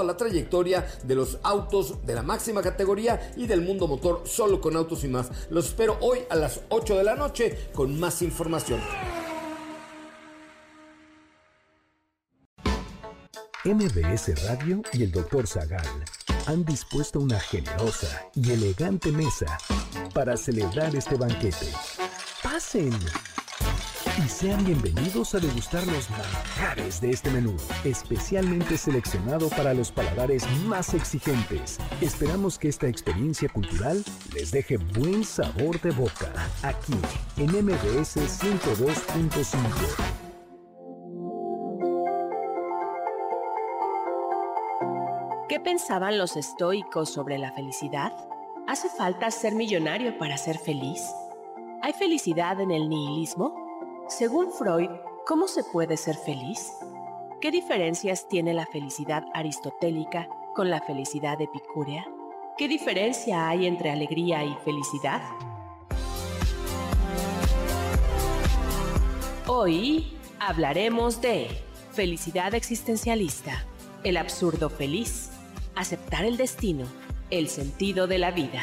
toda la trayectoria de los autos de la máxima categoría y del mundo motor solo con autos y más. Los espero hoy a las 8 de la noche con más información. MBS Radio y el Dr. Zagal han dispuesto una generosa y elegante mesa para celebrar este banquete. Pasen y sean bienvenidos a degustar los manjares de este menú, especialmente seleccionado para los paladares más exigentes. Esperamos que esta experiencia cultural les deje buen sabor de boca, aquí en MBS 102.5. ¿Qué pensaban los estoicos sobre la felicidad? ¿Hace falta ser millonario para ser feliz? ¿Hay felicidad en el nihilismo? Según Freud, ¿cómo se puede ser feliz? ¿Qué diferencias tiene la felicidad aristotélica con la felicidad epicúrea? ¿Qué diferencia hay entre alegría y felicidad? Hoy hablaremos de felicidad existencialista, el absurdo feliz, aceptar el destino, el sentido de la vida,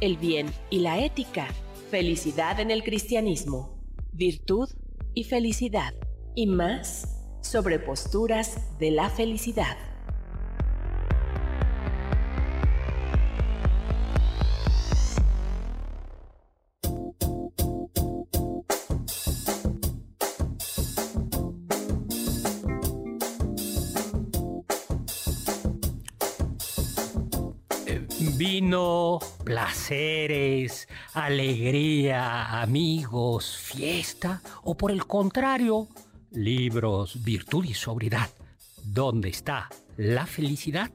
el bien y la ética, felicidad en el cristianismo, virtud y felicidad, y más sobre posturas de la felicidad. Vino, placeres, alegría, amigos, fiesta o por el contrario, libros, virtud y sobriedad. ¿Dónde está la felicidad?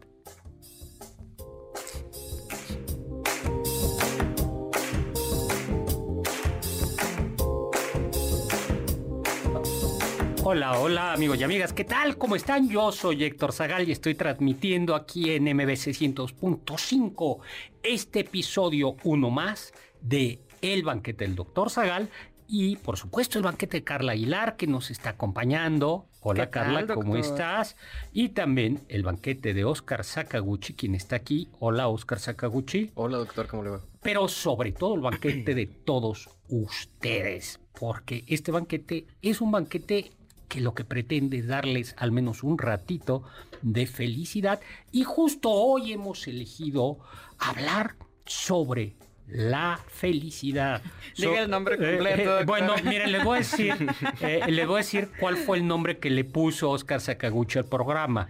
Hola, hola amigos y amigas, ¿qué tal? ¿Cómo están? Yo soy Héctor Zagal y estoy transmitiendo aquí en MBC 100.5 este episodio uno más de El Banquete del Doctor Zagal y por supuesto el banquete de Carla Aguilar que nos está acompañando. Hola Carla, ¿cómo estás? Y también el banquete de Oscar Sakaguchi, quien está aquí. Hola Oscar Sakaguchi. Hola doctor, ¿cómo le va? Pero sobre todo el banquete de todos ustedes, porque este banquete es un banquete que lo que pretende es darles al menos un ratito de felicidad. Y justo hoy hemos elegido hablar sobre la felicidad. Diga el nombre completo. Eh, eh, bueno, miren, les voy a decir, eh, les voy a decir cuál fue el nombre que le puso Oscar Sakaguchi al programa.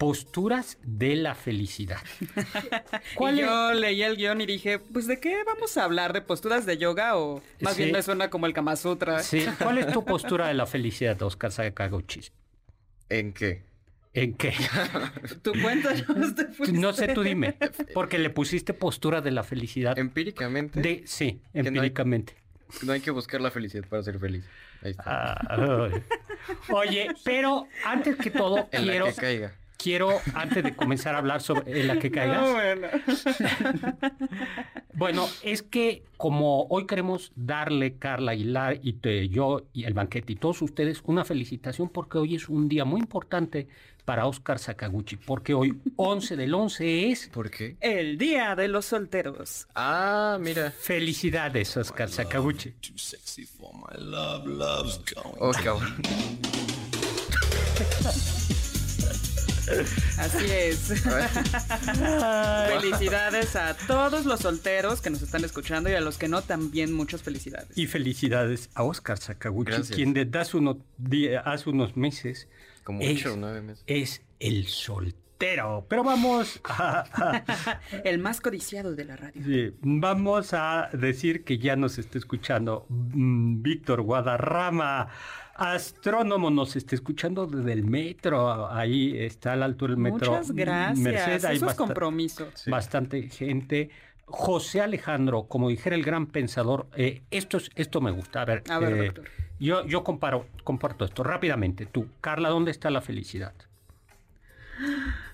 Posturas de la felicidad. ¿Cuál y yo leí el guion y dije, pues ¿de qué vamos a hablar? ¿De posturas de yoga o más Sí. bien me suena como el Kama Sutra? Sí. ¿Cuál es tu postura de la felicidad, Oscar Sakaguchi? ¿En qué? ¿En qué? Tú cuéntanos. No sé, tú dime. Porque le pusiste postura de la felicidad. Empíricamente. De, sí, no hay- empíricamente. No hay que buscar la felicidad para ser feliz. Ahí está. Ah. Oye, pero antes que todo, en quiero, la que caiga. Quiero, antes de comenzar a hablar sobre en la que caigas, No, bueno. bueno, es que como hoy queremos darle, Carla Aguilar y te- yo y el banquete y todos ustedes una felicitación porque hoy es un día muy importante para Oscar Sakaguchi, porque hoy 11 del 11 es ¿Por qué? El día de los solteros. Ah, mira. felicidades, Oscar Sakaguchi. Too sexy for my love, love's going. Oh, cabrón. Así es. felicidades a todos los solteros que nos están escuchando y a los que no también muchas felicidades. Y felicidades a Oscar Sakaguchi, Gracias. quien desde hace, uno- di- hace unos meses Como es, ocho o nueve meses. es el soltero Pero, pero vamos a, El más codiciado de la radio. sí, vamos a decir que ya nos está escuchando mm, Víctor Guadarrama, astrónomo, nos está escuchando desde el metro. Ahí está al alto del metro. Muchas gracias. Merced, hay Eso es basta- compromiso. bastante gente. José Alejandro, como dijera el gran pensador, eh, esto, es, esto me gusta. A ver, A ver, eh, doctor. yo, yo comparo, comparto esto rápidamente. Tú, Carla, ¿dónde está la felicidad?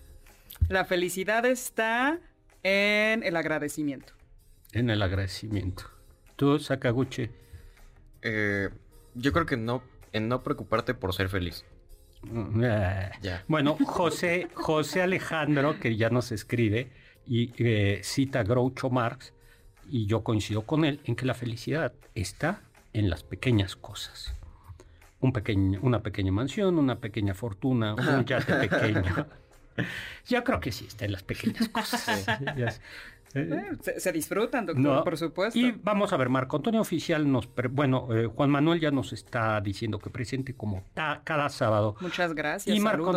La felicidad está en el agradecimiento. En el agradecimiento. Tú, Sakaguchi. Eh, yo creo que no, en no preocuparte por ser feliz. Mm, eh. Ya. Bueno, José, José Alejandro, que ya nos escribe y eh, cita a Groucho Marx, y yo coincido con él en que la felicidad está en las pequeñas cosas. Un pequeño, una pequeña mansión, una pequeña fortuna, un yate pequeño. Yo creo que sí está en las pequeñas cosas. Ya es- eh, Eh, Se, se disfrutan, doctor, no. por supuesto. Y vamos a ver, Marco Antonio Oficial nos... bueno, eh, Juan Manuel ya nos está diciendo que presente como ta- cada sábado. Muchas gracias. Y Marco saludos.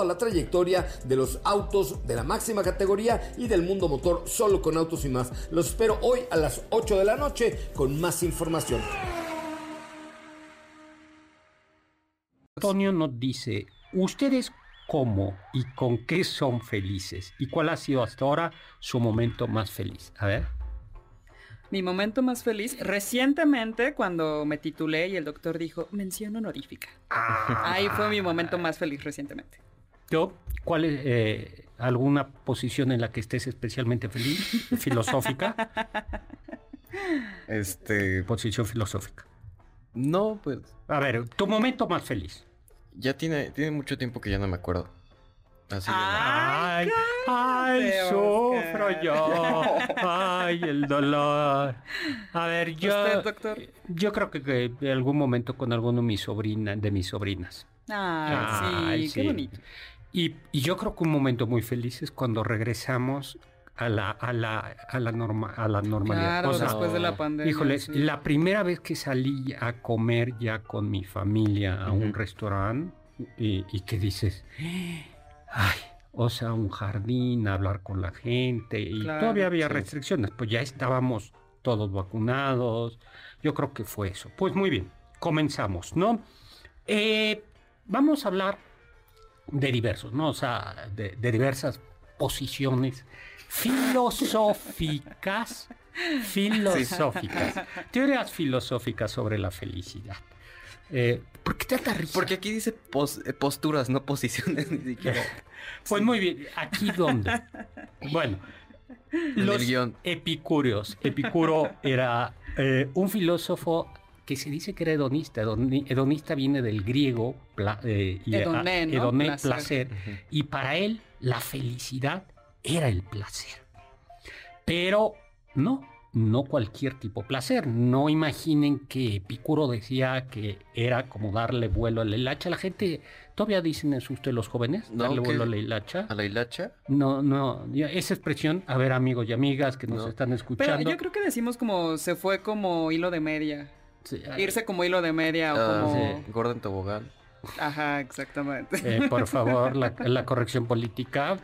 toda la trayectoria de los autos de la máxima categoría y del mundo motor solo con autos y más. Los espero hoy a las 8 de la noche con más información. Antonio nos dice, ¿ustedes cómo y con qué son felices? ¿Y cuál ha sido hasta ahora su momento más feliz? A ver. Mi momento más feliz, recientemente cuando me titulé y el doctor dijo, mención honorífica. Ahí fue mi momento más feliz recientemente. Yo, ¿cuál es eh, alguna posición en la que estés especialmente feliz? ¿Filosófica? Este, Posición filosófica. no, pues A ver, tu momento más feliz. ya tiene, tiene mucho tiempo que ya no me acuerdo. Así que no. Ay, ay, Oscar. sufro yo. Ay, el dolor. A ver, yo, ¿Usted, doctor? yo creo que, que en algún momento con alguno de mis sobrinas, de mis sobrinas. Ay, Ay, sí, qué sí. bonito. Y, y yo creo que un momento muy feliz es cuando regresamos a la, a la, a la, norma, a la normalidad. Claro, O sea, después de la pandemia. Híjoles, sí. la primera vez que salí a comer ya con mi familia a un restaurante y, y que dices, ay, o sea, un jardín, hablar con la gente y Claro, todavía había sí. restricciones, pues ya estábamos todos vacunados. Yo creo que fue eso. Pues muy bien, comenzamos, ¿no? Eh, vamos a hablar de diversos, ¿no? O sea, de, de diversas posiciones filosóficas, filosóficas, teorías filosóficas sobre la felicidad. Eh, ¿Por qué tanta risa? Porque aquí dice pos- eh, posturas, no posiciones ni siquiera. Pues muy bien, ¿aquí dónde? Bueno, En los epicúreos. Epicuro era eh, un filósofo que se dice que era hedonista. Hedoni- Hedonista viene del griego pla- eh, y, Hedoné, ah, ¿no? Placer. placer. Y para él la felicidad era el placer. Pero no, no cualquier tipo de placer. No imaginen que Epicuro decía que era como darle vuelo a la hilacha. La gente, ¿todavía dicen eso ustedes los jóvenes? No, darle vuelo a la hilacha. ¿A la hilacha? No, no, esa expresión, a ver amigos y amigas que nos No. están Pero escuchando. yo creo que decimos como se fue como hilo de media. Sí, Irse como hilo de media o Ah, como... sí, Gordon Tobogán. Ajá, exactamente. eh, por favor, la, la corrección política.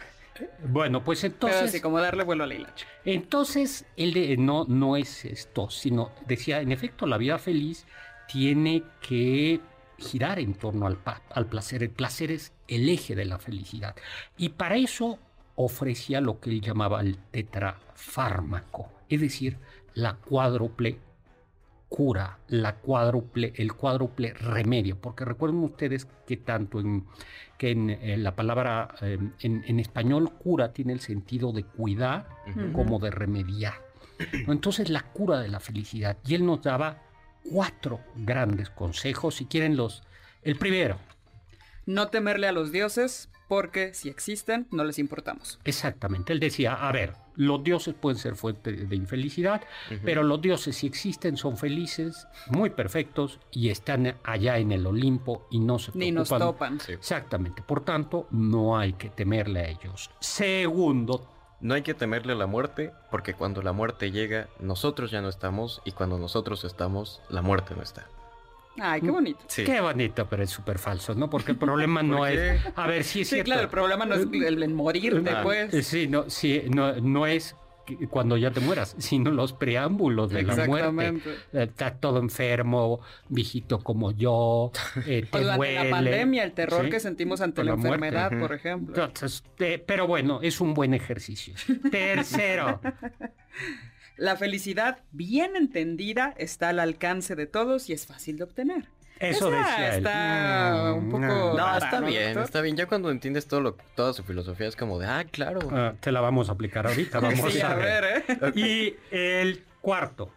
Bueno, pues Pero entonces, así como darle vuelo a la hilacha. entonces él de- no, no es esto, sino decía, en efecto, la vida feliz tiene que girar en torno al, al placer. El placer es el eje de la felicidad. Y para eso ofrecía lo que él llamaba el tetrafármaco, es decir, la cuádruple cura, la cuádruple, el cuádruple remedio, porque recuerden ustedes que tanto en, que en, eh, la palabra eh, en, en español cura tiene el sentido de cuidar como de remediar. Entonces la cura de la felicidad. Y él nos daba cuatro grandes consejos, si quieren los... El primero, No temerle a los dioses, porque si existen, no les importamos. Exactamente. Él decía, a ver, los dioses pueden ser fuente de infelicidad, pero los dioses si existen son felices, muy perfectos y están allá en el Olimpo y no se Ni nos preocupan. topan. Exactamente. Por tanto, no hay que temerle a ellos. Segundo, No hay que temerle a la muerte, porque cuando la muerte llega, nosotros ya no estamos, y cuando nosotros estamos, la muerte no está. Ay, qué bonito. Sí. qué bonito, pero es súper falso, ¿no? Porque el problema no ¿Por es... A ver, sí es Sí, cierto. claro, el problema no es el, el morirte, Ah. pues. Eh, Sí, no, sí, no, no es cuando ya te mueras, sino los preámbulos de la muerte. Exactamente. Eh, Estás todo enfermo, viejito como yo, eh, te O durante la pandemia, el terror ¿sí? que sentimos ante la, enfermedad, por ejemplo. Entonces, eh, pero bueno, es un buen ejercicio. Tercero, La felicidad, bien entendida, está al alcance de todos y es fácil de obtener. eso Esa decía él. está un poco- no. Rara, está ¿no, bien, doctor? está bien. Ya cuando entiendes todo lo, toda su filosofía es como de, ah, claro. Ah, te la vamos a aplicar ahorita, vamos Sí, a a ver. ver, ¿eh? Y el cuarto,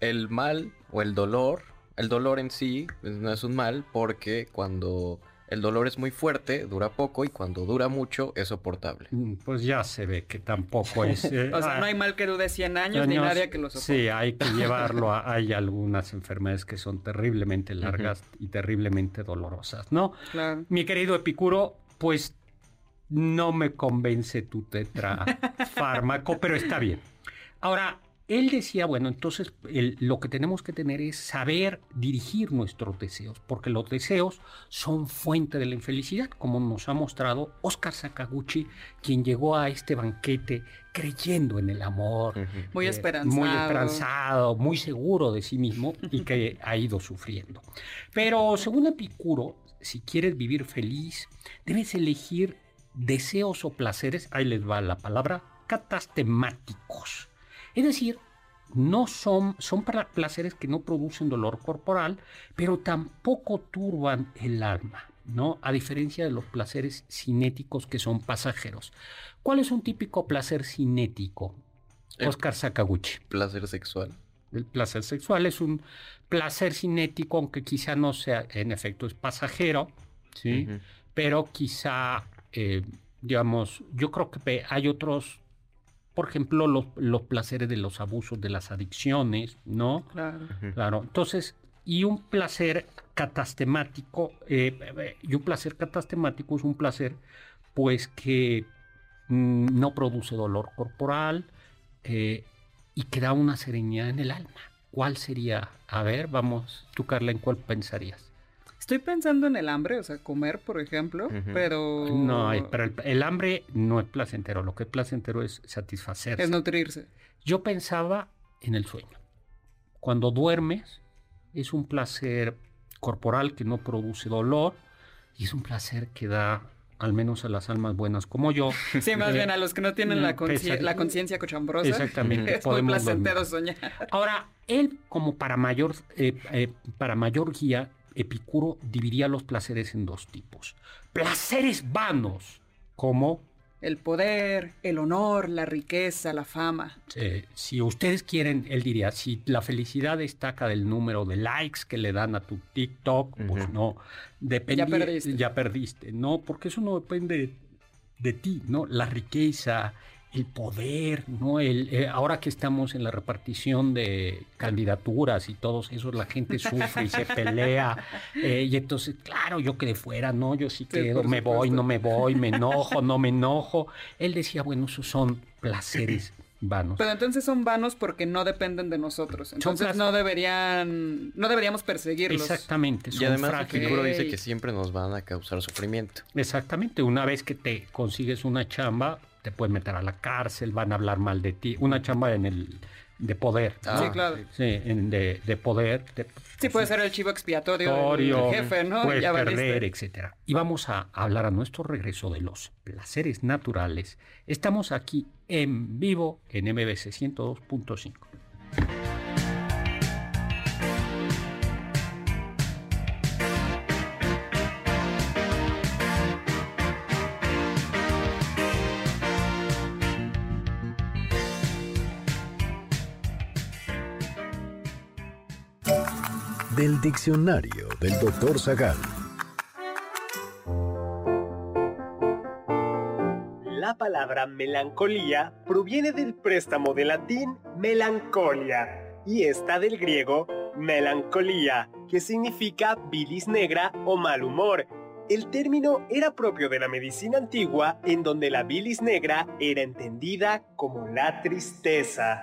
El mal o el dolor, el dolor en sí pues, no es un mal porque cuando el dolor es muy fuerte, dura poco y cuando dura mucho es soportable. mm, pues ya se ve que tampoco es... eh, O sea, ah, no hay mal que dure 100 años ni nadie que lo soporte. Sí, hay que llevarlo a... Hay algunas enfermedades que son terriblemente largas y terriblemente dolorosas, ¿no? Claro. Mi querido Epicuro, pues no me convence tu tetrafármaco, pero está bien. Ahora, él decía, bueno, entonces el- lo que tenemos que tener es saber dirigir nuestros deseos, porque los deseos son fuente de la infelicidad, como nos ha mostrado Oscar Sakaguchi, quien llegó a este banquete creyendo en el amor. Muy eh, esperanzado. Muy esperanzado, muy seguro de sí mismo y que ha ido sufriendo. Pero según Epicuro, si quieres vivir feliz, debes elegir deseos o placeres, ahí les va la palabra, catastemáticos. Es decir, no son, son para placeres que no producen dolor corporal, pero tampoco turban el alma, ¿no? A diferencia de los placeres cinéticos que son pasajeros. ¿Cuál es un típico placer cinético? El- Oscar Sakaguchi. Placer sexual. El placer sexual es un placer cinético, aunque quizá no sea, en efecto, es pasajero, ¿sí? Pero quizá, eh, digamos, yo creo que hay otros, por ejemplo, los, los placeres de los abusos, de las adicciones, ¿no? Claro. Claro, entonces, y un placer catastemático, eh, y un placer catastemático es un placer, pues, que mm, no produce dolor corporal eh, y que da una serenidad en el alma. ¿Cuál sería? A ver, vamos, tú, Carla, ¿en cuál pensarías? Estoy pensando en el hambre, o sea, comer, por ejemplo, pero... No, pero el, el hambre no es placentero, lo que es placentero es satisfacerse. Es nutrirse. Yo pensaba en el sueño. Cuando duermes es un placer corporal que no produce dolor y es un placer que da, al menos a las almas buenas como yo. Sí, más eh, bien a los que no tienen la, conciencia cochambrosa. Exactamente, Es muy placentero dormir. soñar. Ahora, él como para mayor, eh, eh, para mayor guía, Epicuro dividiría los placeres en dos tipos. Placeres vanos, como El poder, el honor, la riqueza, la fama. Eh, si ustedes quieren, él diría, si la felicidad destaca del número de likes que le dan a tu TikTok, pues no, depende, Ya perdiste. ya perdiste, no, porque eso no depende de ti, ¿no? La riqueza, el poder, ¿no? El, eh, ahora que estamos en la repartición de candidaturas y todos esos, la gente sufre y se pelea, eh, y entonces, claro, yo quedé fuera, ¿no? Yo sí Sí, quedo, por me voy, no me voy, me enojo, no me enojo. Él decía, bueno, esos son placeres vanos. Pero entonces son vanos porque no dependen de nosotros. Entonces no deberían, no deberíamos perseguirlos. Exactamente, son Y además frágiles. Epicuro dice que siempre nos van a causar sufrimiento. Exactamente, una vez que te consigues una chamba, te pueden meter a la cárcel, van a hablar mal de ti. Una chamba en el de poder. Ah, Sí, claro. Sí, en de, de poder. de- Sí, puede ser el chivo expiatorio del Victorio, jefe, ¿no? puedes Ya perder, etcétera. Y vamos a hablar a nuestro regreso de los placeres naturales. Estamos aquí en vivo en MBC 102.5. Del diccionario del doctor Zagal. La palabra melancolía proviene del préstamo de latín melancolia y está del griego melancolía, que significa bilis negra o mal humor. El término era propio de la medicina antigua en donde la bilis negra era entendida como la tristeza.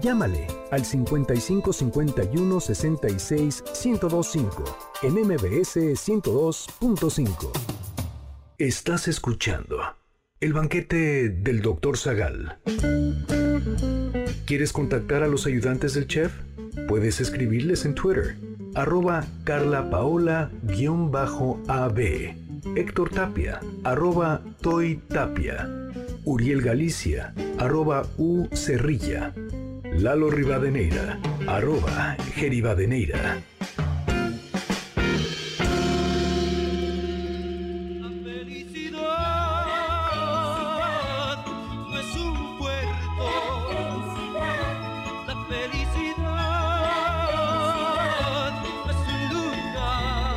Llámale al 55 51 66 1025 en MBS 102.5. Estás escuchando el banquete del Dr. Zagal. ¿Quieres contactar a los ayudantes del chef? Puedes escribirles en Twitter, arroba carlapaola-ab, Héctor Tapia, arroba Toy Tapia, Uriel Galicia, arroba U Cerrilla, Lalo Rivadeneira, arroba Geribadeneira. felicidad no es un puerto. La felicidad no es un lugar.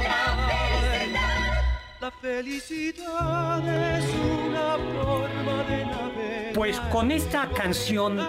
La felicidad es una forma de navegar. Pues con esta canción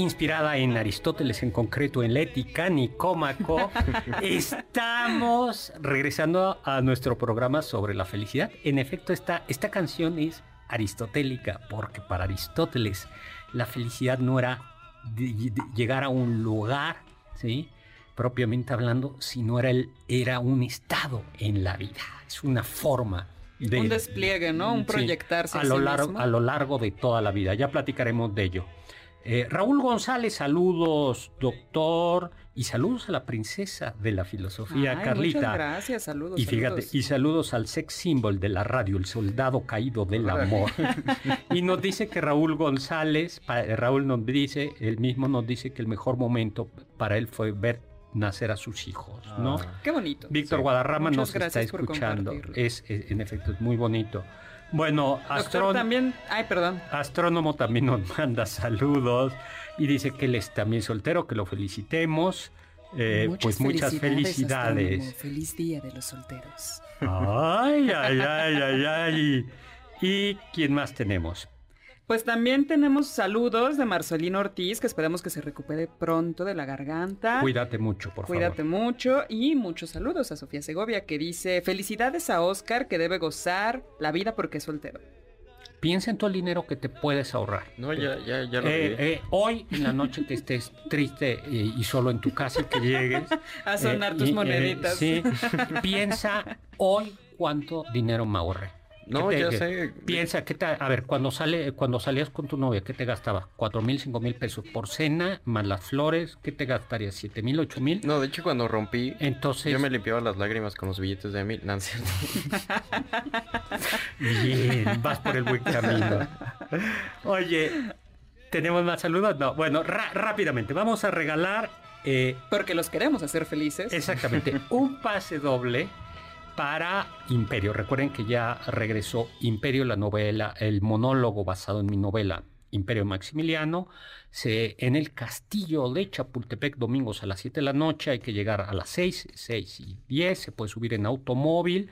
inspirada en Aristóteles, en concreto en la ética Nicómaco, estamos regresando a nuestro programa sobre la felicidad. En efecto, esta, esta canción es aristotélica, porque para Aristóteles la felicidad no era de- de llegar a un lugar, ¿sí? propiamente hablando, sino era, el, era un estado en la vida, es una forma de... Un despliegue, ¿no? Un proyectarse a a lo, sí largo, mismo. a lo largo de toda la vida. Ya platicaremos de ello. Eh, Raúl González, saludos, doctor, y saludos a la princesa de la filosofía, Ay, Carlita. Muchas gracias, saludos. Y fíjate, saludos. y saludos al sex symbol de la radio, el soldado caído del amor. y nos dice que Raúl González, pa- Raúl nos dice, él mismo nos dice que el mejor momento para él fue ver nacer a sus hijos, ¿no? Qué bonito. Víctor Guadarrama Muchas nos está escuchando. Es, es- en efecto, es muy bonito. Bueno, Doctor, también... Ay, perdón. Astrónomo también nos manda saludos y dice que él es también soltero, que lo felicitemos. Eh, pues muchas felicidades. astrónomo. Feliz día de los solteros. Ay, ay, ay, ay, ay. ¿Y quién más tenemos? Pues también tenemos saludos de Marcelino Ortiz, que esperamos que se recupere pronto de la garganta. Cuídate mucho, por Cuídate favor. mucho y muchos saludos a Sofía Segovia que dice felicidades a Oscar que debe gozar la vida porque es soltero. Piensa en todo el dinero que te puedes ahorrar. No, ya, ya, ya lo Eh, eh, hoy en la noche que estés triste eh, y solo en tu casa y que llegues A sonar eh, tus y, eh, moneditas. sí, piensa hoy cuánto dinero me ahorré. No, ¿Qué te- ya sé. Piensa, ¿qué te- a ver, cuando sale, cuando salías con tu novia, ¿qué te gastabas? ¿Cuatro mil, cinco mil pesos por cena, más las flores? ¿Qué te gastarías? ¿Siete mil, ocho mil? No, de hecho cuando rompí, Entonces, yo me limpiaba las lágrimas con los billetes de mil. No, cierto. bien, vas por el buen camino. Oye, ¿tenemos más saludos? No, bueno, rápidamente, vamos a regalar eh, Porque los queremos hacer felices. Exactamente. Un pase doble para Imperio. Recuerden que ya regresó Imperio, la novela, el monólogo basado en mi novela Imperio Maximiliano. Se, en el castillo de Chapultepec, domingos a las 7 de la noche. Hay que llegar a las 6, 6 y 10. Se puede subir en automóvil.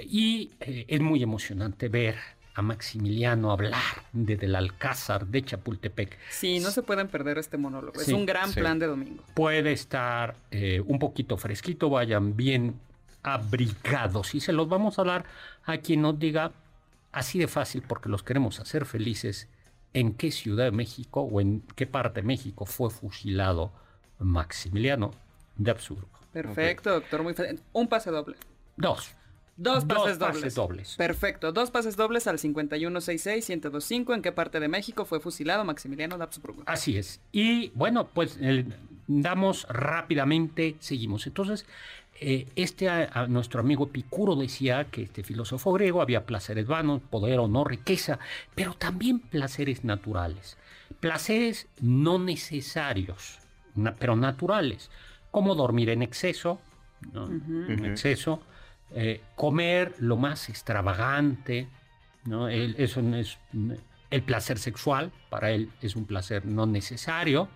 Y eh, es muy emocionante ver a Maximiliano hablar desde el Alcázar de Chapultepec. Sí, no se pueden perder este monólogo. Sí, es un gran sí. plan de domingo. puede estar eh, un poquito fresquito, vayan bien abrigados. Y se los vamos a dar a quien nos diga así de fácil, porque los queremos hacer felices, en qué ciudad de México o en qué parte de México fue fusilado Maximiliano de Habsburgo. Perfecto, doctor. Muy fa- Un pase doble. Dos. Dos Dos pases pases dobles. dobles. Perfecto. Dos pases dobles al 5166-1025. ¿En qué parte de México fue fusilado Maximiliano de Habsburgo? Así es. Y bueno, pues damos rápidamente, seguimos. Entonces, eh, este a, a nuestro amigo Epicuro decía que este filósofo griego había placeres vanos, poder, honor, riqueza, pero también placeres naturales. placeres no necesarios, na- pero naturales, como dormir en exceso, ¿no? en exceso, eh, comer lo más extravagante, ¿no? El, eso no es el placer sexual, para él es un placer no necesario.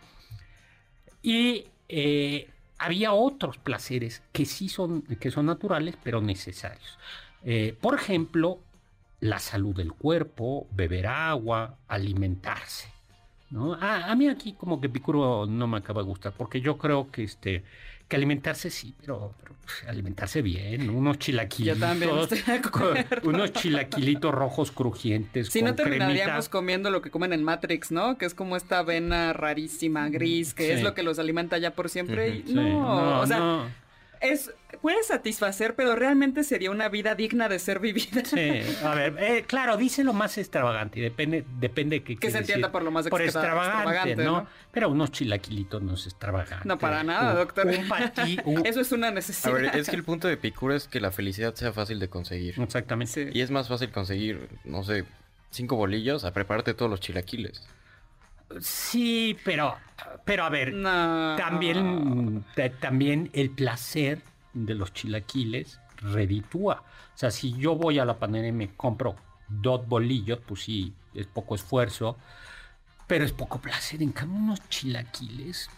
Y eh, había otros placeres que sí son, que son naturales, pero necesarios. Eh, por ejemplo, la salud del cuerpo, beber agua, alimentarse. ¿no? A, a mí aquí como que Epicuro no me acaba de gustar, porque yo creo que, este, que alimentarse sí, pero, pero, pues, alimentarse bien, unos chilaquilitos. Yo también estoy de con- unos chilaquilitos rojos crujientes. Si con no terminaríamos cremita. comiendo lo que comen en Matrix, ¿no? Que es como esta avena rarísima, gris, que Sí. es lo que los alimenta ya por siempre. y Sí, no, o sea, no. Es puede satisfacer, pero realmente sería una vida digna de ser vivida. Sí, a ver, eh, claro, dice lo más extravagante y depende, depende de qué Que se entienda decir por lo más por extra- extravagante, extravagante, ¿no? ¿no? Pero unos chilaquilitos no es extravagante. No, para nada, Un- doctor. Un patí, un- Eso es una A necesidad. ver, es que el punto de Epicuro es que la felicidad sea fácil de conseguir. Exactamente. Sí. Y es más fácil conseguir, no sé, cinco bolillos a prepararte todos los chilaquiles. Sí, pero, pero a ver, No. también, ta- también el placer de los chilaquiles reditúa. O sea, si yo voy a la panadería y me compro dos bolillos, pues sí, es poco esfuerzo, pero es poco placer. En cambio, unos chilaquiles,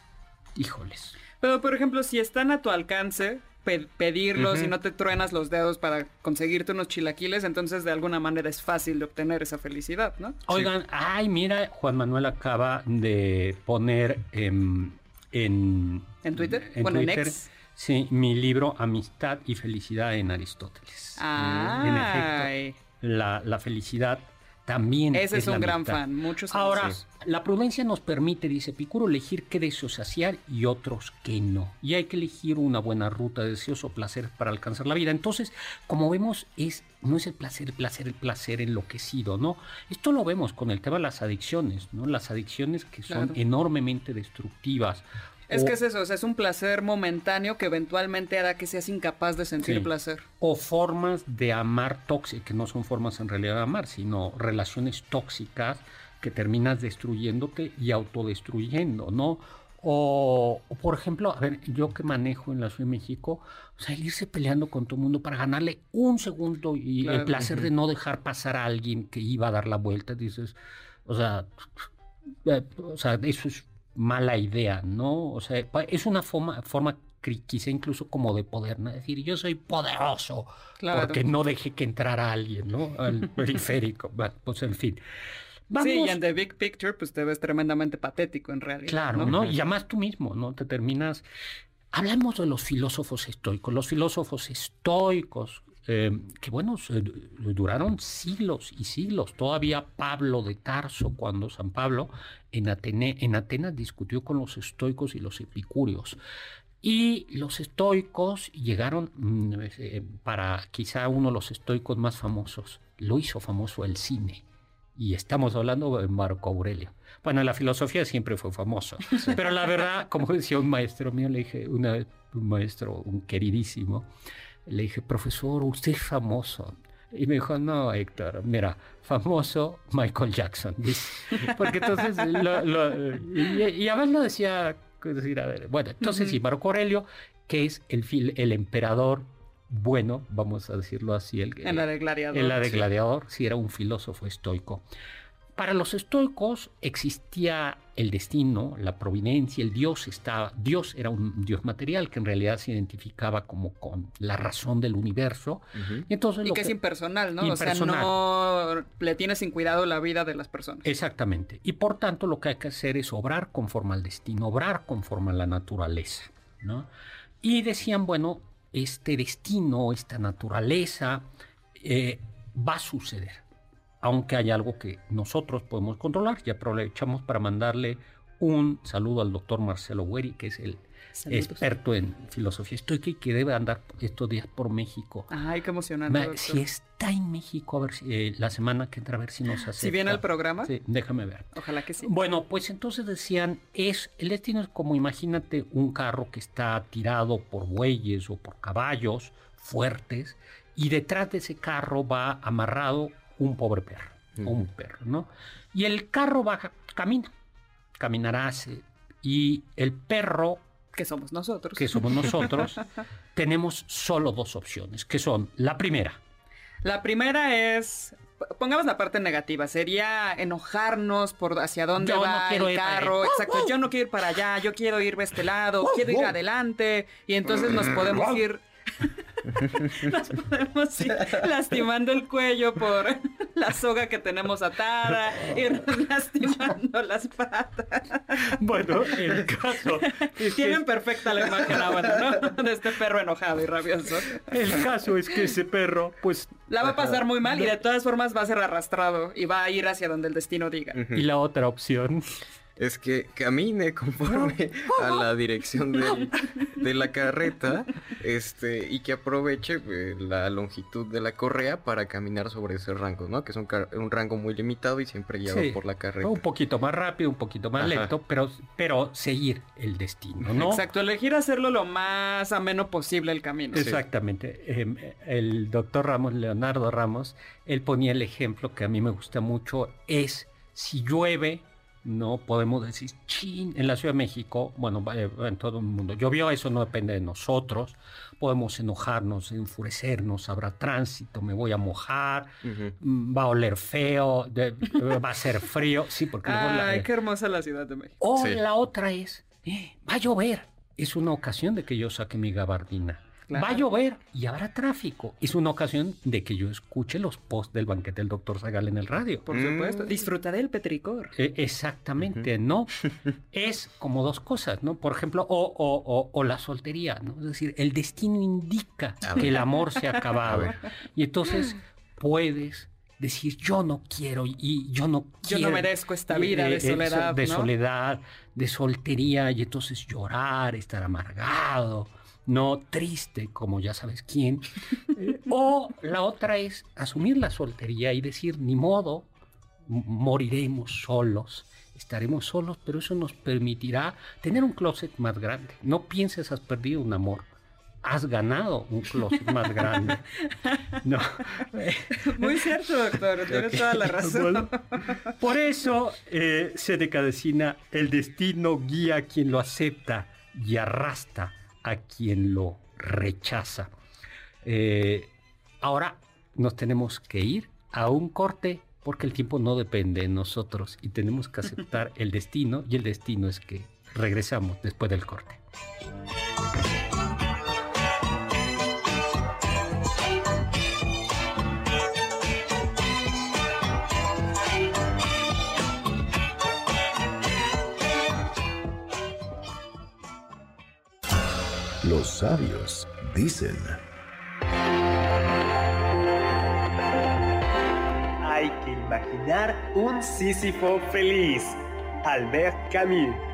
híjoles. Pero, por ejemplo, si están a tu alcance, pe- pedirlos y no te truenas los dedos para conseguirte unos chilaquiles, entonces de alguna manera es fácil de obtener esa felicidad, ¿no? Oigan, ay, mira, Juan Manuel acaba de poner em, en... ¿En Twitter? Bueno, en Twitter, X. Sí, mi libro Amistad y Felicidad en Aristóteles. En efecto, Ay, la, la felicidad también ese es un gran fan. Muchos Ahora, la prudencia nos permite, dice Epicuro, elegir qué deseos saciar y otros que no. Y hay que elegir una buena ruta de deseos o placer para alcanzar la vida. Entonces, como vemos, es, no es el placer, el placer, el placer enloquecido, ¿no? Esto lo vemos con el tema de las adicciones, ¿no? Las adicciones que son Claro. enormemente destructivas. Es O- que es eso, o sea, es un placer momentáneo que eventualmente hará que seas incapaz de sentir Sí. placer. o formas de amar tóxicas, que no son formas en realidad de amar, sino relaciones tóxicas que terminas destruyéndote y autodestruyendo, ¿no? O, o, por ejemplo, a ver, yo que manejo en la Ciudad de México, o sea, el irse peleando con todo el mundo para ganarle un segundo y el placer de no dejar pasar a alguien que iba a dar la vuelta, dices, o sea, eh, o sea, eso es mala idea, ¿no? O sea, es una forma, forma quizá incluso como de poder, ¿no? Decir, yo soy poderoso, Claro. porque no dejé que entrara alguien, ¿no? Al periférico, Bueno, pues en fin. Vamos, Sí, y en The Big Picture, pues te ves tremendamente patético en realidad. claro, ¿no? Y además tú mismo, ¿no? Te terminas... Hablamos de los filósofos estoicos. Los filósofos estoicos, eh, que bueno, duraron siglos y siglos. Todavía Pablo de Tarso, cuando San Pablo en, Atene- en Atenas discutió con los estoicos y los epicúreos. Y los estoicos llegaron mm, eh, para quizá uno de los estoicos más famosos. Lo hizo famoso el cine. Y estamos hablando de Marco Aurelio. Bueno, la filosofía siempre fue famoso. Pero la verdad, como decía un maestro mío, le dije, una vez, un maestro, un queridísimo, le dije, profesor, usted es famoso. Y me dijo, no, Héctor, mira, famoso Michael Jackson. Porque entonces, lo- lo- y, y a veces lo decía, decir, a ver, bueno, entonces sí, Marco Aurelio, que es el, fil- el emperador bueno, vamos a decirlo así, el, En la de Gladiador. en la de sí. Gladiador, sí era un filósofo estoico. Para los estoicos existía el destino, la providencia, el Dios estaba, Dios era un Dios material que en realidad se identificaba como con la razón del universo. Y entonces Y que es impersonal, ¿no? Impersonal. O sea, no le tiene sin cuidado la vida de las personas. Exactamente. Y por tanto lo que hay que hacer es obrar conforme al destino, obrar conforme a la naturaleza. ¿no? Y decían, bueno, este destino, esta naturaleza eh, va a suceder. Aunque hay algo que nosotros podemos controlar. Y aprovechamos para mandarle un saludo al doctor Marcelo Gueri, que es el Saludos. experto en filosofía estoica y que debe andar estos días por México. Ay, qué emocionante. Ma- si está en México, a ver si, eh, la semana que entra, a ver si nos hace. Si viene el programa, Sí, déjame ver. ojalá que sí. Bueno, pues entonces decían, es el destino es como imagínate un carro que está tirado por bueyes o por caballos fuertes y detrás de ese carro va amarrado un pobre perro un perro, ¿no? Y el carro va camina, caminarás eh, y el perro Que somos nosotros. que somos nosotros, tenemos solo dos opciones, que son la primera, La primera es, pongamos la parte negativa, sería enojarnos por hacia dónde Yo no va quiero el carro. Exacto, yo no quiero ir para allá, yo quiero ir de este lado, quiero ir adelante. Y entonces nos podemos ir... nos podemos ir lastimando el cuello por la soga que tenemos atada, ir lastimando las patas. Bueno, el caso es Tienen perfecta la imagen ahora, ¿no? De este perro enojado y rabioso. el caso es que ese perro, pues, La va a pasar muy mal y de todas formas va a ser arrastrado y va a ir hacia donde el destino diga. y la otra opción, Es que camine conforme a la dirección del- de la carreta este, y que aproveche eh, la longitud de la correa para caminar sobre ese rango, ¿no? Que es un, rango muy limitado y siempre Sí, por la carreta. un poquito más rápido, un poquito más Ajá. lento, pero, pero seguir el destino, ¿no? Exacto, elegir hacerlo lo más ameno posible el camino. Exactamente. Eh, el doctor Ramos, Leonardo Ramos, él ponía el ejemplo que a mí me gusta mucho, es si llueve, no podemos decir, chin, en la Ciudad de México, bueno, eh, en todo el mundo, llovió, eso no depende de nosotros, podemos enojarnos, enfurecernos, habrá tránsito, me voy a mojar, mm, va a oler feo, de- va a ser frío, sí, porque luego la- Ay, qué hermosa la Ciudad de México. o Sí. la otra es, eh, va a llover. Es una ocasión de que yo saque mi gabardina. Claro. Va a llover y habrá tráfico. Es una ocasión de que yo escuche los posts del banquete del doctor Zagal en el radio. Por Mm. supuesto. Disfrutaré el petricor. Eh, exactamente, ¿no? es como dos cosas, ¿no? Por ejemplo, o, o- o- o la soltería, ¿no? Es decir, el destino indica que el amor se ha acabado. Y entonces puedes decir, yo no quiero y yo no Yo quiero. no merezco esta vida de Eh, soledad, De ¿no? soledad, de soltería, y entonces llorar, estar amargado, no triste, como ya sabes quién. Eh, o la otra es asumir la soltería y decir, ni modo, moriremos solos. Estaremos solos, pero eso nos permitirá tener un closet más grande. No pienses has perdido un amor. Has ganado un closet más grande. No. Muy cierto, doctor. Tienes toda la razón. Bueno, por eso eh, se decadecina el destino guía a quien lo acepta y arrastra a quien lo rechaza. Eh, ahora nos tenemos que ir a un corte porque el tiempo no depende de nosotros y tenemos que aceptar el destino y el destino es que regresamos después del corte. Los sabios dicen. Hay que imaginar un Sísifo feliz. Albert Camus.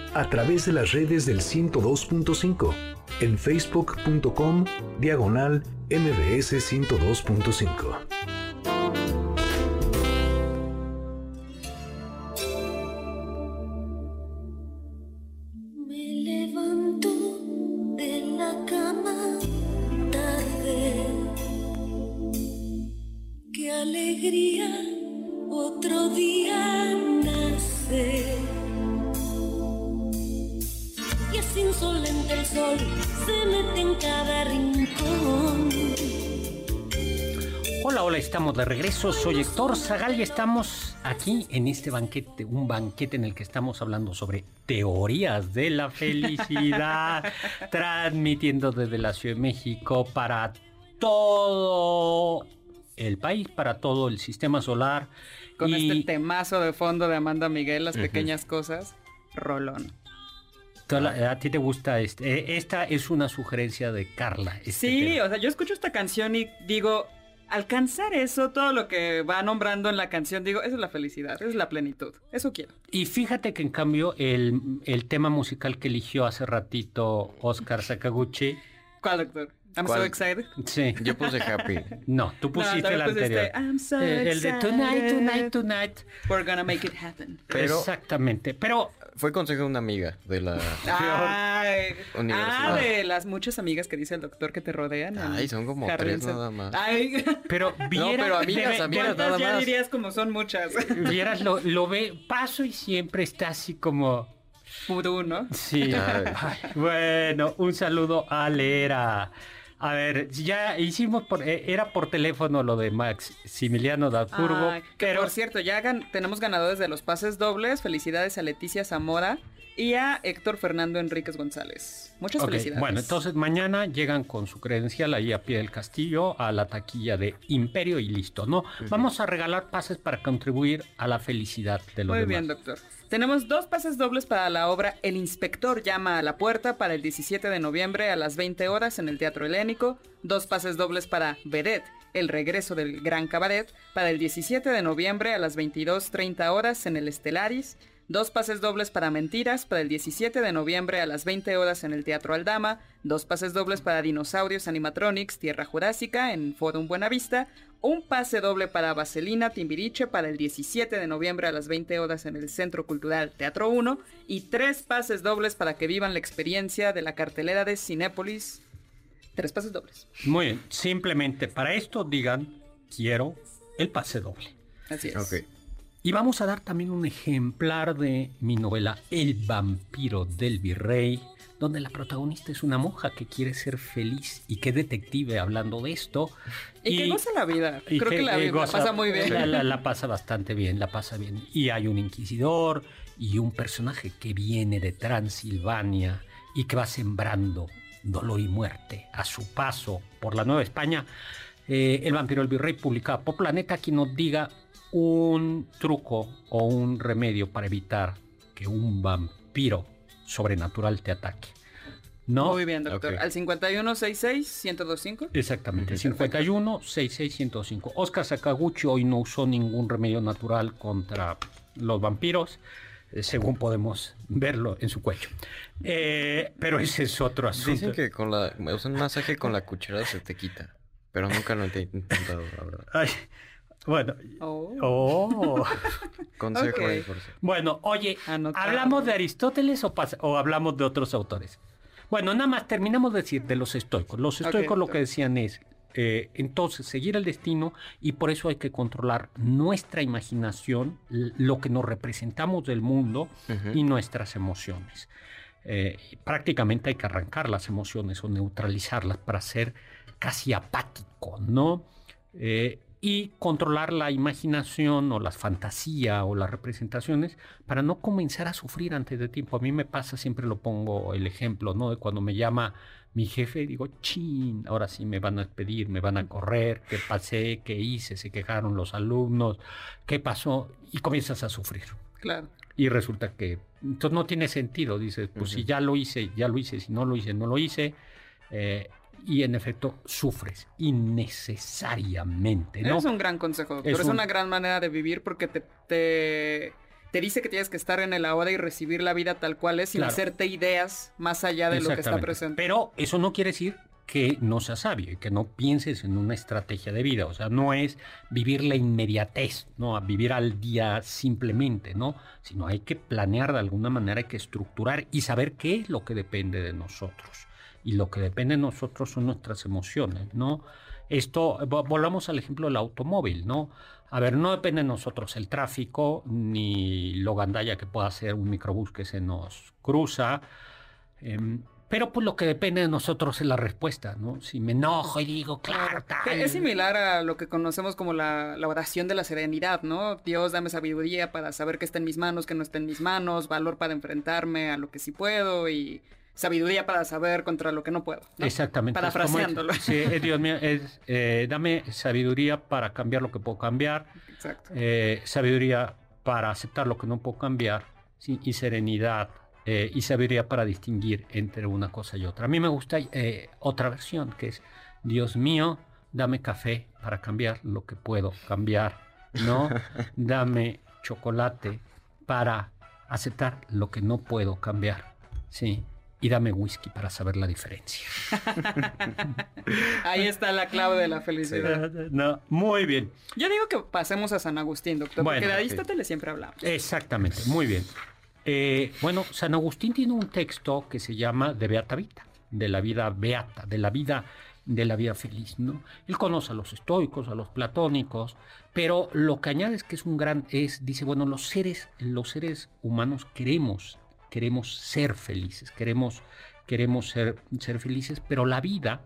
a través de las redes del 102.5 en facebook.com diagonal mbs 102.5. Soy Héctor Zagal y estamos aquí en este banquete, un banquete en el que estamos hablando sobre teorías de la felicidad, transmitiendo desde la Ciudad de México para todo el país, para todo el sistema solar. Con y este temazo de fondo de Amanda Miguel, las pequeñas cosas. Rolón. La- a ti te gusta este. eh, Esta es una sugerencia de Carla. este Sí, tema. o sea, yo escucho esta canción y digo, alcanzar eso, todo lo que va nombrando en la canción, digo, esa es la felicidad, esa es la plenitud. Eso quiero. Y fíjate que en cambio el, el tema musical que eligió hace ratito Oscar Sakaguchi, ¿Cuál, doctor? I'm ¿Cuál? so excited. sí, Yo puse happy. no, tú No, pusiste también el pusiste, anterior. I'm so Eh, el de. Tonight, Tonight, Tonight. We're gonna make it happen. Pero- Exactamente, pero Fue consejo de una amiga de la... Ay, Universidad. ah, de las muchas amigas que dice el doctor que te rodean. Ay, son como tres nada más. Ay, pero viera, pero amigas, amigas, ¿cuántas nada ya más. dirías como son muchas? vieras lo, lo ve paso y siempre está así como Pudú, ¿no? Sí. Ay. Ay, bueno, un saludo a Lera. A ver, ya hicimos por, eh, era por teléfono lo de Max Similiano que pero por cierto, ya gan- tenemos ganadores de los pases dobles. Felicidades a Leticia Zamora y a Héctor Fernando Enríquez González. Muchas felicidades. Bueno, entonces mañana llegan con su credencial ahí a pie del castillo a la taquilla de Imperio y listo, ¿no? Vamos a regalar pases para contribuir a la felicidad de los Muy demás. bien, doctor. Tenemos dos pases dobles para la obra El Inspector llama a la puerta para el 17 de noviembre a las 20 horas en el Teatro Helénico. Dos pases dobles para Vedette, El Regreso del Gran Cabaret, para el 17 de noviembre a las 22.30 horas en el Estelaris. Dos pases dobles para Mentiras para el 17 de noviembre a las 20 horas en el Teatro Aldama. Dos pases dobles para Dinosaurios Animatronics Tierra Jurásica en Forum Buenavista. Un pase doble para Vaselina Timbiriche para el 17 de noviembre a las 20 horas en el Centro Cultural Teatro 1. Y tres pases dobles para que vivan la experiencia de la cartelera de Cinépolis. Tres pases dobles. Muy bien, simplemente para esto digan, quiero el pase doble. Así es. Ok. Y vamos a dar también un ejemplar de mi novela El vampiro del virrey, donde la protagonista es una monja que quiere ser feliz y que detective hablando de esto. Y, que goza la vida. y Creo que, la, eh, la goza- pasa muy bien. La, la- la pasa bastante bien, la pasa bien. Y hay un inquisidor y un personaje que viene de Transilvania y que va sembrando dolor y muerte a su paso por la Nueva España. Eh, el vampiro del virrey publicado por Planeta quien nos diga un truco o un remedio para evitar que un vampiro sobrenatural te ataque. ¿No? Muy bien, doctor. Al 5166-1025. Exactamente, 51 66 105. Oscar Sakaguchi hoy no usó ningún remedio natural contra los vampiros, eh, según podemos verlo en su cuello. Eh, pero ese es otro asunto. Dicen que con la... un masaje con la cuchara se te quita. Pero nunca lo he intentado, la verdad. Ay, bueno, Oh. oh. Consejo bueno, oye, Anotado. ¿hablamos de Aristóteles o, o hablamos de otros autores? Bueno, nada más terminamos de decir de los estoicos. Los estoicos lo que decían es, eh, entonces, seguir el destino y por eso hay que controlar nuestra imaginación, lo que nos representamos del mundo y nuestras emociones. Eh, prácticamente hay que arrancar las emociones o neutralizarlas para ser casi apático, ¿no? Eh, y controlar la imaginación o la fantasía o las representaciones para no comenzar a sufrir antes de tiempo. A mí me pasa, siempre lo pongo el ejemplo, ¿no? De cuando me llama mi jefe, digo, chin, ahora sí me van a despedir, me van a correr, ¿qué pasé? ¿Qué hice? Se quejaron los alumnos, ¿qué pasó? Y comienzas a sufrir. Claro. Y resulta que entonces no tiene sentido. Dices, pues si ya lo hice, ya lo hice. Si no lo hice, no lo hice. Eh, y en efecto sufres innecesariamente, ¿no? Es un gran consejo, doctor. Es Es, un- una gran manera de vivir porque te, te, te dice que tienes que estar en el ahora y recibir la vida tal cual es sin Claro. hacerte ideas más allá de lo que está presente. Pero eso no quiere decir que no seas sabio y que no pienses en una estrategia de vida. O sea, no es vivir la inmediatez, ¿no? A vivir al día simplemente, ¿no? Sino hay que planear de alguna manera, hay que estructurar y saber qué es lo que depende de nosotros. Y lo que depende de nosotros son nuestras emociones, ¿no? Esto, vo- volvamos al ejemplo del automóvil, ¿no? A ver, no depende de nosotros el tráfico, ni lo gandalla que pueda ser un microbús que se nos cruza. em, pero pues lo que depende de nosotros es la respuesta, ¿no? Si me enojo y digo, claro, tal. Que Es similar a lo que conocemos como la, la oración de la serenidad, ¿no? Dios, dame sabiduría para saber qué está en mis manos, qué no está en mis manos, valor para enfrentarme a lo que sí puedo y sabiduría para saber contra lo que no puedo. ¿no? Exactamente. como es- Parafraseándolo. Sí, eh, Dios mío, es, eh, dame sabiduría para cambiar lo que puedo cambiar, Exacto. eh, sabiduría para aceptar lo que no puedo cambiar, sí, y serenidad eh, y sabiduría para distinguir entre una cosa y otra. A mí me gusta otra versión que es, Dios mío, dame café para cambiar lo que puedo cambiar, ¿no? dame chocolate para aceptar lo que no puedo cambiar, ¿sí? Y dame whisky para saber la diferencia. Ahí está la clave de la felicidad. No, muy bien. Yo digo que pasemos a San Agustín, doctor, Bueno, porque de. Aristóteles siempre hablamos. Exactamente, muy bien. Eh, bueno, San Agustín tiene un texto que se llama De Beata Vita, de la vida beata, de la vida de la vida feliz, ¿no? Él conoce a los estoicos, a los platónicos, pero lo que añade es que es un gran, es, dice, bueno, los seres, los seres humanos queremos, queremos ser felices, queremos, queremos ser, ser felices, pero la vida,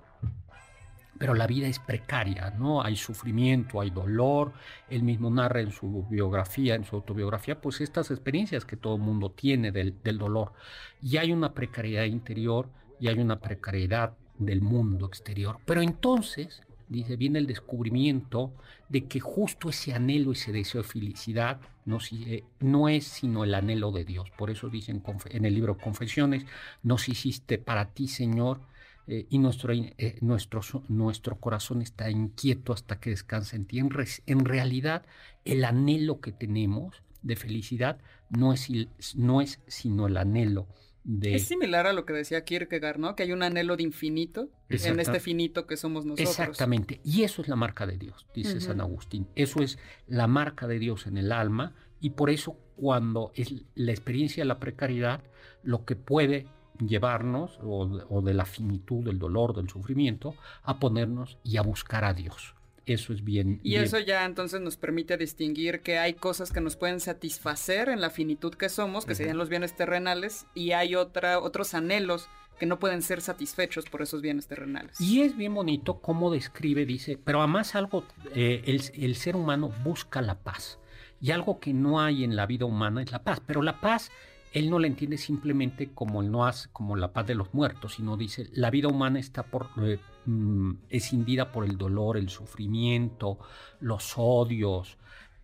pero la vida es precaria, ¿no? Hay sufrimiento, hay dolor. Él mismo narra en su biografía, en su autobiografía, pues estas experiencias que todo el mundo tiene del, del dolor. Y hay una precariedad interior y hay una precariedad del mundo exterior. Pero entonces, dice, viene el descubrimiento de que justo ese anhelo, ese deseo de felicidad, no, eh, no es sino el anhelo de Dios. Por eso dicen en el libro Confesiones, nos hiciste para ti, Señor, eh, y nuestro, eh, nuestro, nuestro corazón está inquieto hasta que descanse en ti. En, en realidad, el anhelo que tenemos de felicidad no es, no es sino el anhelo de... Es similar a lo que decía Kierkegaard, ¿no? Que hay un anhelo de infinito en este finito que somos nosotros. Exactamente. Y eso es la marca de Dios, dice. San Agustín. Eso es la marca de Dios en el alma y por eso cuando es la experiencia de la precariedad, lo que puede llevarnos, o de la finitud, del dolor, del sufrimiento, a ponernos y a buscar a Dios. Eso es bien. Y bien- eso ya entonces nos permite distinguir que hay cosas que nos pueden satisfacer en la finitud que somos, que serían los bienes terrenales, y hay otra, otros anhelos que no pueden ser satisfechos por esos bienes terrenales. Y es bien bonito cómo describe, dice, pero además algo, eh, el, el ser humano busca la paz. Y algo que no hay en la vida humana es la paz. Pero la paz, él no la entiende simplemente como el no hace, como la paz de los muertos, sino dice, la vida humana está por, eh, mm, escindida por el dolor, el sufrimiento, los odios,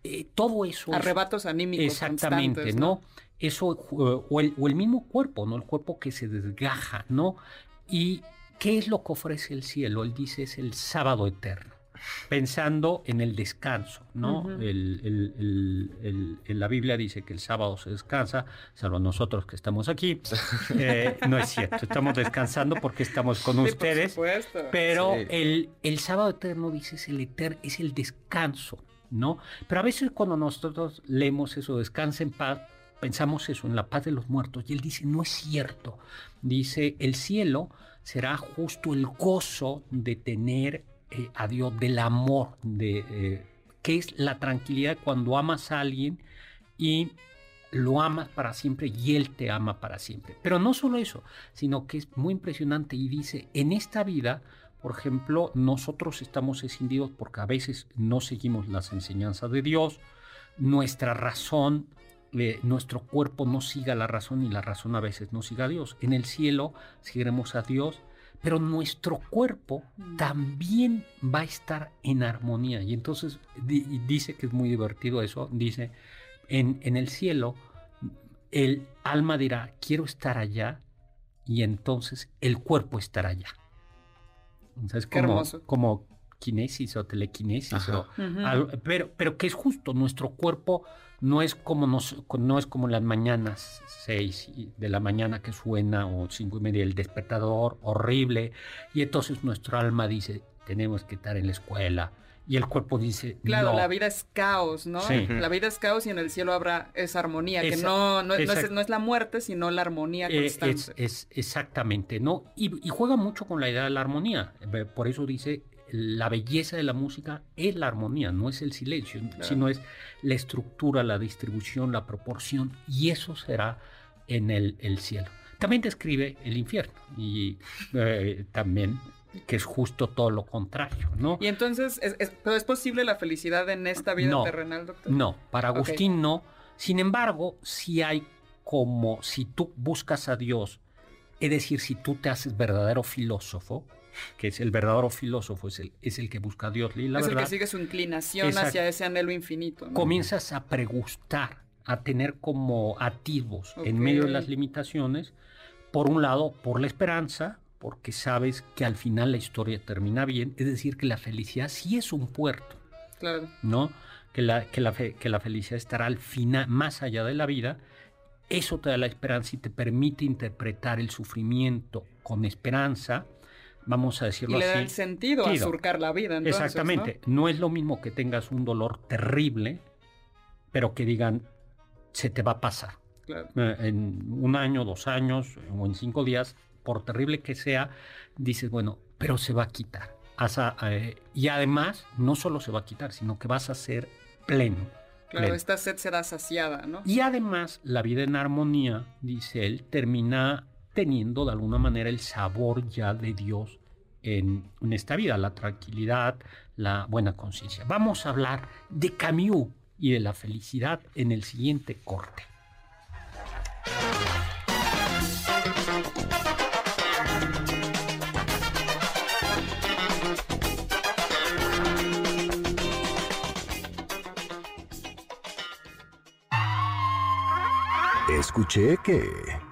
eh, todo eso. es- Arrebatos anímicos. Exactamente, ¿no? Eso, eh, o el, o el mismo cuerpo, ¿no? El cuerpo que se desgaja, ¿no? ¿Y qué es lo que ofrece el cielo? Él dice es el sábado eterno, pensando en el descanso, ¿no? El- el- el- la Biblia dice que el sábado se descansa, salvo nosotros que estamos aquí. Eh, no es cierto, estamos descansando porque estamos con Sí, ustedes. Pero Sí. el, el sábado eterno, dice, es el, eter- es el descanso, ¿no? Pero a veces cuando nosotros leemos eso, descansa en paz, pensamos eso, en la paz de los muertos. Y él dice, no es cierto. Dice, el cielo será justo el gozo de tener eh, a Dios, del amor, de, eh, que es la tranquilidad cuando amas a alguien y lo amas para siempre y él te ama para siempre. Pero no solo eso, sino que es muy impresionante y dice, en esta vida, por ejemplo, nosotros estamos escindidos porque a veces no seguimos las enseñanzas de Dios, nuestra razón, eh, nuestro cuerpo no siga la razón y la razón a veces no siga a Dios. En el cielo seguiremos a Dios, pero nuestro cuerpo también va a estar en armonía. Y entonces di- dice que es muy divertido eso, dice, en, en el cielo el alma dirá, quiero estar allá, y entonces el cuerpo estará allá. Entonces, como kinesis o telequinesis, Ajá. o pero, pero que es justo, nuestro cuerpo no es como nos, no es como las mañanas, seis y- de la mañana que suena o cinco y media el despertador, horrible, y entonces nuestro alma dice, tenemos que estar en la escuela, y el cuerpo dice, Claro, no. la vida es caos, ¿no? Sí. La vida es caos y en el cielo habrá esa armonía, que no, no, no es, exact- no es la muerte, sino la armonía Eh, constante. es, es exactamente, ¿no? Y, y juega mucho con la idea de la armonía. Eh, Por eso dice, la belleza de la música es la armonía, no es el silencio, sino es la estructura, la distribución, la proporción, y eso será en el, el cielo. También describe el infierno, y eh, también que es justo todo lo contrario, ¿no? Y entonces, ¿es, es- pero ¿es posible la felicidad en esta vida No. terrenal, doctor? No, para. Agustín no. Sin embargo, si hay como si tú buscas a Dios, es decir, si tú te haces verdadero filósofo, que es el verdadero filósofo, es el, es el que busca a Dios, y la es el que sigue su inclinación hacia ese anhelo infinito. ¿no? comienzas a pregustar a tener como atisbos en medio de las limitaciones, por un lado, por la esperanza, porque sabes que al final la historia termina bien, es decir, que la felicidad sí es un puerto, Claro. ¿no? Que la, que la, fe- que la felicidad estará al final, más allá de la vida, eso te da la esperanza y te permite interpretar el sufrimiento con esperanza, vamos a Y decirlo le así. da el sentido a surcar la vida. Entonces, Exactamente. ¿no? es lo mismo que tengas un dolor terrible, pero que digan, se te va a pasar. Eh, En un año, dos años o en cinco días, por terrible que sea, dices, bueno, pero se va a quitar. Eh, y además, no solo se va a quitar, sino que vas a ser pleno. Claro, pleno. esta sed será saciada, ¿no? Y además, la vida en armonía, dice él, termina teniendo de alguna manera el sabor ya de Dios en, esta vida, la tranquilidad, la buena conciencia. Vamos a hablar de Camus y de la felicidad en el siguiente corte. Escuché que...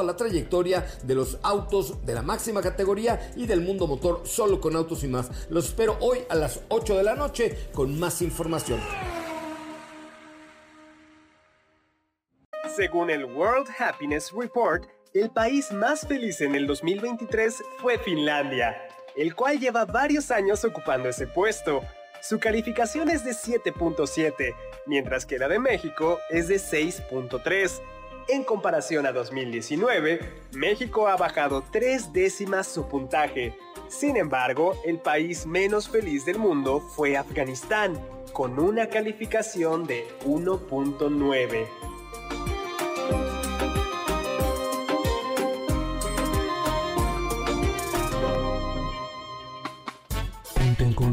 la trayectoria de los autos de la máxima categoría y del mundo motor solo con autos y más. Los espero hoy a las 8 de la noche con más información. Según el World Happiness Report, el país más feliz en el 2023 fue Finlandia, el cual lleva varios años ocupando ese puesto. Su calificación es de 7.7, mientras que la de México es de 6.3. En comparación a 2019, México ha bajado tres décimas su puntaje. Sin embargo, el país menos feliz del mundo fue Afganistán, con una calificación de 1.9.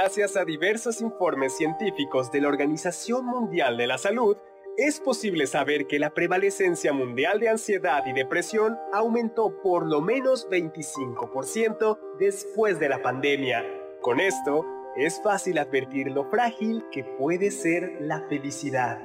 Gracias a diversos informes científicos de la Organización Mundial de la Salud, es posible saber que la prevalecencia mundial de ansiedad y depresión aumentó por lo menos 25% después de la pandemia. Con esto, es fácil advertir lo frágil que puede ser la felicidad.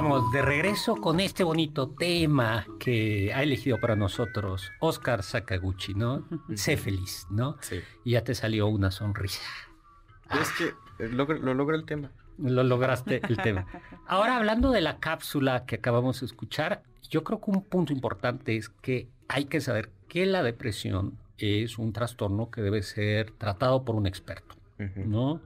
Estamos de regreso con este bonito tema que ha elegido para nosotros Oscar Sakaguchi, ¿no? Sé feliz, ¿no? Sí. Y ya te salió una sonrisa. Es que eh, logra- lo logra el tema. Lo lograste el tema. Ahora, hablando de la cápsula que acabamos de escuchar, yo creo que un punto importante es que hay que saber que la depresión es un trastorno que debe ser tratado por un experto. ¿no?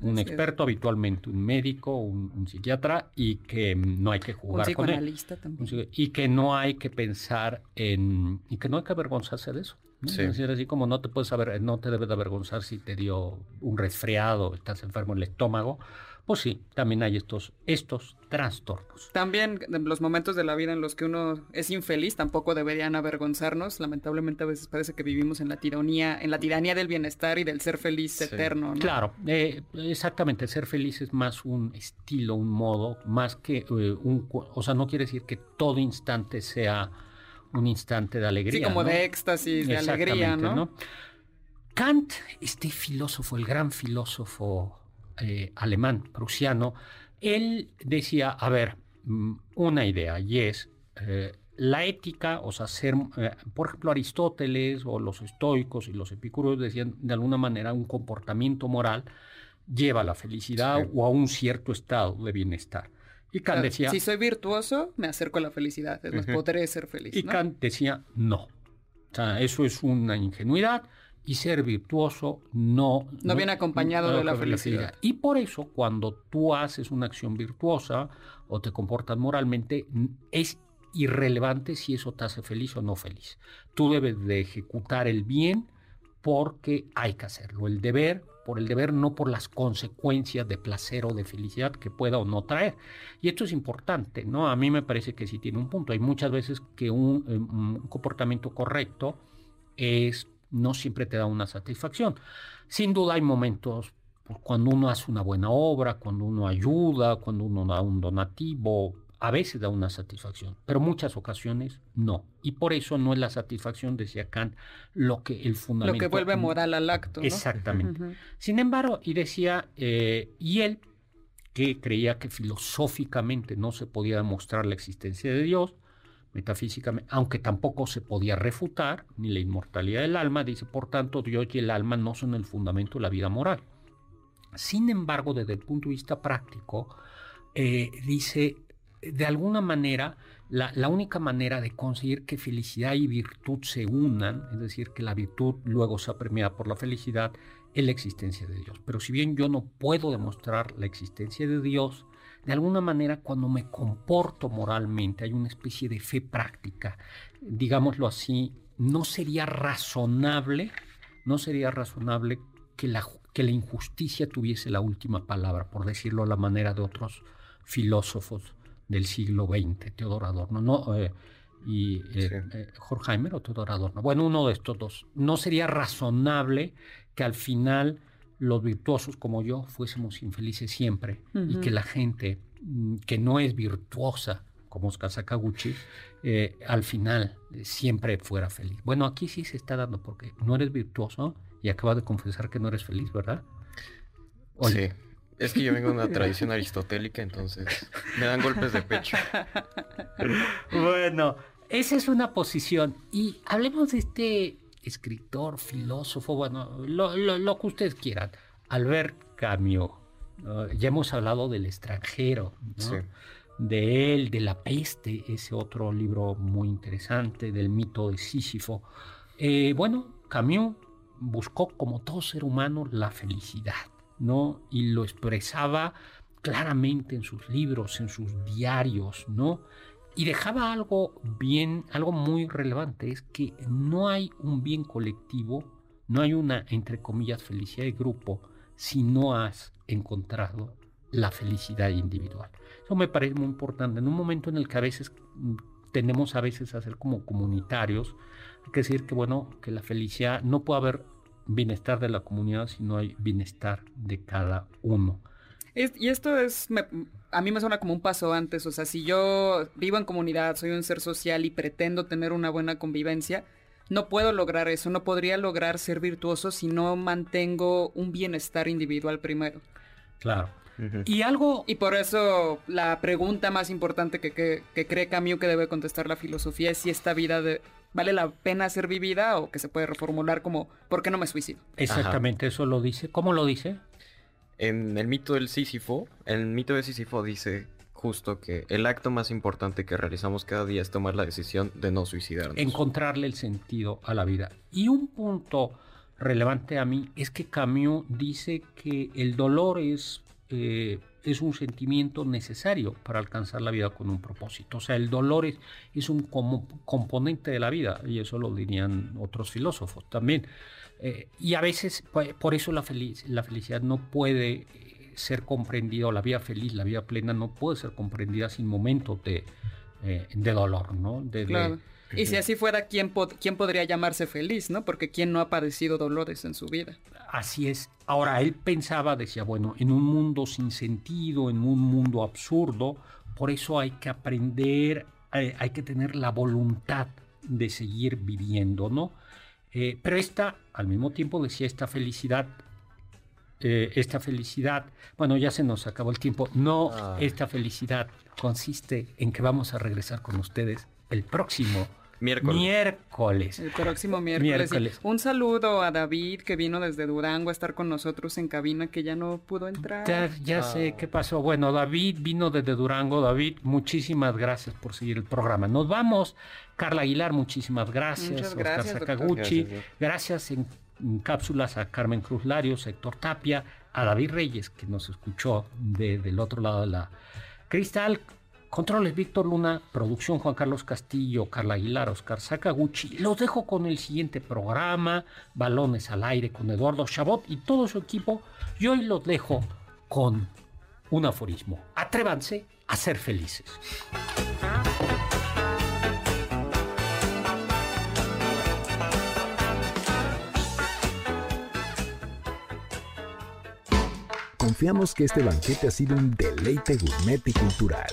Un Así es. experto, habitualmente un médico, un, un psiquiatra, y que no hay que Un jugar con él. psicoanalista también. Un Y que no hay que pensar en... Y que no hay que avergonzarse de eso. ¿no? Sí. Es decir, así como no te puedes aver- no te debes de avergonzar si te dio un resfriado, estás enfermo en el estómago, pues sí, también hay estos, estos trastornos. También en los momentos de la vida en los que uno es infeliz tampoco deberían avergonzarnos. Lamentablemente a veces parece que vivimos en la tiranía, en la tiranía del bienestar y del ser feliz Sí. eterno, ¿no? Claro, eh, exactamente, ser feliz es más un estilo, un modo, más que eh, un... O sea, no quiere decir que todo instante sea un instante de alegría. Sí, como ¿no? de éxtasis, de alegría, ¿no? Kant, este filósofo, el gran filósofo eh, alemán, prusiano, él decía, a ver, mm, una idea, y es eh, la ética, o sea, ser, eh, por ejemplo, Aristóteles o los estoicos y los epicúreos decían de alguna manera un comportamiento moral lleva a la felicidad o a un cierto estado de bienestar. Y Kant decía... Si soy virtuoso, me acerco a la felicidad, es más, podré ser feliz. Y Kant decía, no. O sea, eso es una ingenuidad y ser virtuoso no... No, viene acompañado de la felicidad. Y por eso cuando tú haces una acción virtuosa o te comportas moralmente, es irrelevante si eso te hace feliz o no feliz. Tú debes de ejecutar el bien porque hay que hacerlo. El deber por el deber, no por las consecuencias de placer o de felicidad que pueda o no traer. Y esto es importante, ¿no? A mí me parece que sí tiene un punto. Hay muchas veces que un, un comportamiento correcto es no siempre te da una satisfacción. Sin duda hay momentos cuando uno hace una buena obra, cuando uno ayuda, cuando uno da un donativo, a veces da una satisfacción, pero muchas ocasiones no. Y por eso no es la satisfacción, decía Kant, lo que el fundamento. Lo que vuelve moral al acto. Exactamente. Sin embargo, y decía, eh, y él, que creía que filosóficamente no se podía demostrar la existencia de Dios, metafísicamente, aunque tampoco se podía refutar ni la inmortalidad del alma, dice, por tanto, Dios y el alma no son el fundamento de la vida moral. Sin embargo, desde el punto de vista práctico, eh, dice, de alguna manera, la, la, única manera de conseguir que felicidad y virtud se unan, es decir, que la virtud luego sea premiada por la felicidad, es la existencia de Dios. Pero si bien yo no puedo demostrar la existencia de Dios, de alguna manera cuando me comporto moralmente, hay una especie de fe práctica, digámoslo así, no sería razonable, no sería razonable que la, que la injusticia tuviese la última palabra, por decirlo a la manera de otros filósofos del siglo XX, Teodoro Adorno, no, eh, y eh, eh, Horkheimer o Teodoro Adorno, bueno, uno de estos dos. No sería razonable que al final los virtuosos como yo fuésemos infelices siempre y que la gente mm, que no es virtuosa, como Oscar Sakaguchi, eh, al final eh, siempre fuera feliz. Bueno, aquí sí se está dando porque no eres virtuoso y acabas de confesar que no eres feliz, ¿verdad? Sí. Es que yo vengo de una tradición aristotélica, entonces me dan golpes de pecho. bueno, esa es una posición. Y hablemos de este escritor, filósofo, bueno, lo, que ustedes quieran. Albert Camus. Ya hemos hablado del extranjero, de él, de la peste, ese otro libro muy interesante, del mito de Sísifo. Eh, bueno, Camus buscó, como todo ser humano, la felicidad, ¿no? Y lo expresaba claramente en sus libros, en sus diarios, ¿no? Y dejaba algo bien, algo muy relevante, es que no hay un bien colectivo, no hay una, entre comillas, felicidad de grupo, si no has encontrado la felicidad individual. Eso me parece muy importante. En un momento en el que a veces mm, tenemos a veces a ser como comunitarios, hay que decir que bueno, que la felicidad no puede haber bienestar de la comunidad si no hay bienestar de cada uno. Y esto es, a mí me suena como un paso antes, o sea, si yo vivo en comunidad, soy un ser social y pretendo tener una buena convivencia, no puedo lograr eso, no podría lograr ser virtuoso si no mantengo un bienestar individual primero. Claro. Y algo... Y por eso la pregunta más importante que, que, cree Camus que debe contestar la filosofía es si esta vida vale la pena ser vivida o que se puede reformular como ¿por qué no me suicido? Exactamente, eso lo dice. ¿Cómo lo dice? En el mito del Sísifo, el mito de Sísifo dice justo que el acto más importante que realizamos cada día es tomar la decisión de no suicidarnos. Encontrarle el sentido a la vida. Y un punto relevante a mí es que Camus dice que el dolor es, eh, es un sentimiento necesario para alcanzar la vida con un propósito. O sea, el dolor es, es un componente de la vida, y eso lo dirían otros filósofos también. Eh, y a veces, pues, por eso la, la felicidad no puede eh, ser comprendida, o la vida feliz, la vida plena no puede ser comprendida sin momentos de, eh, de dolor, ¿no? claro. y si así fuera, ¿quién, ¿quién podría llamarse feliz, no? Porque ¿quién no ha padecido dolores en su vida? Así es. Ahora, él pensaba, decía, bueno, en un mundo sin sentido, en un mundo absurdo, por eso hay que aprender, hay que tener la voluntad de seguir viviendo, ¿no? Eh, pero esta, al mismo tiempo, decía esta felicidad, eh, esta felicidad, bueno, ya se nos acabó el tiempo, no, Ah. esta felicidad consiste en que vamos a regresar con ustedes el próximo Miércoles. miércoles. El próximo miércoles. Un saludo a David que vino desde Durango a estar con nosotros en cabina que ya no pudo entrar. Ya, ya sé qué pasó. Bueno, David vino desde Durango. David, muchísimas gracias por seguir el programa. Nos vamos. Carla Aguilar, muchísimas gracias. Muchas Oscar gracias, doctor. Sakaguchi. Gracias, Gracias en, en cápsulas a Carmen Cruz Larios, Héctor Tapia, a David Reyes, que nos escuchó de- del otro lado de la cristal. Controles Víctor Luna, producción Juan Carlos Castillo, Carla Aguilar, Oscar Sakaguchi. Los dejo con el siguiente programa, Balones al aire con Eduardo Chabot y todo su equipo. Y hoy los dejo con un aforismo. Atrévanse a ser felices. Confiamos que este banquete ha sido un deleite gourmet y cultural.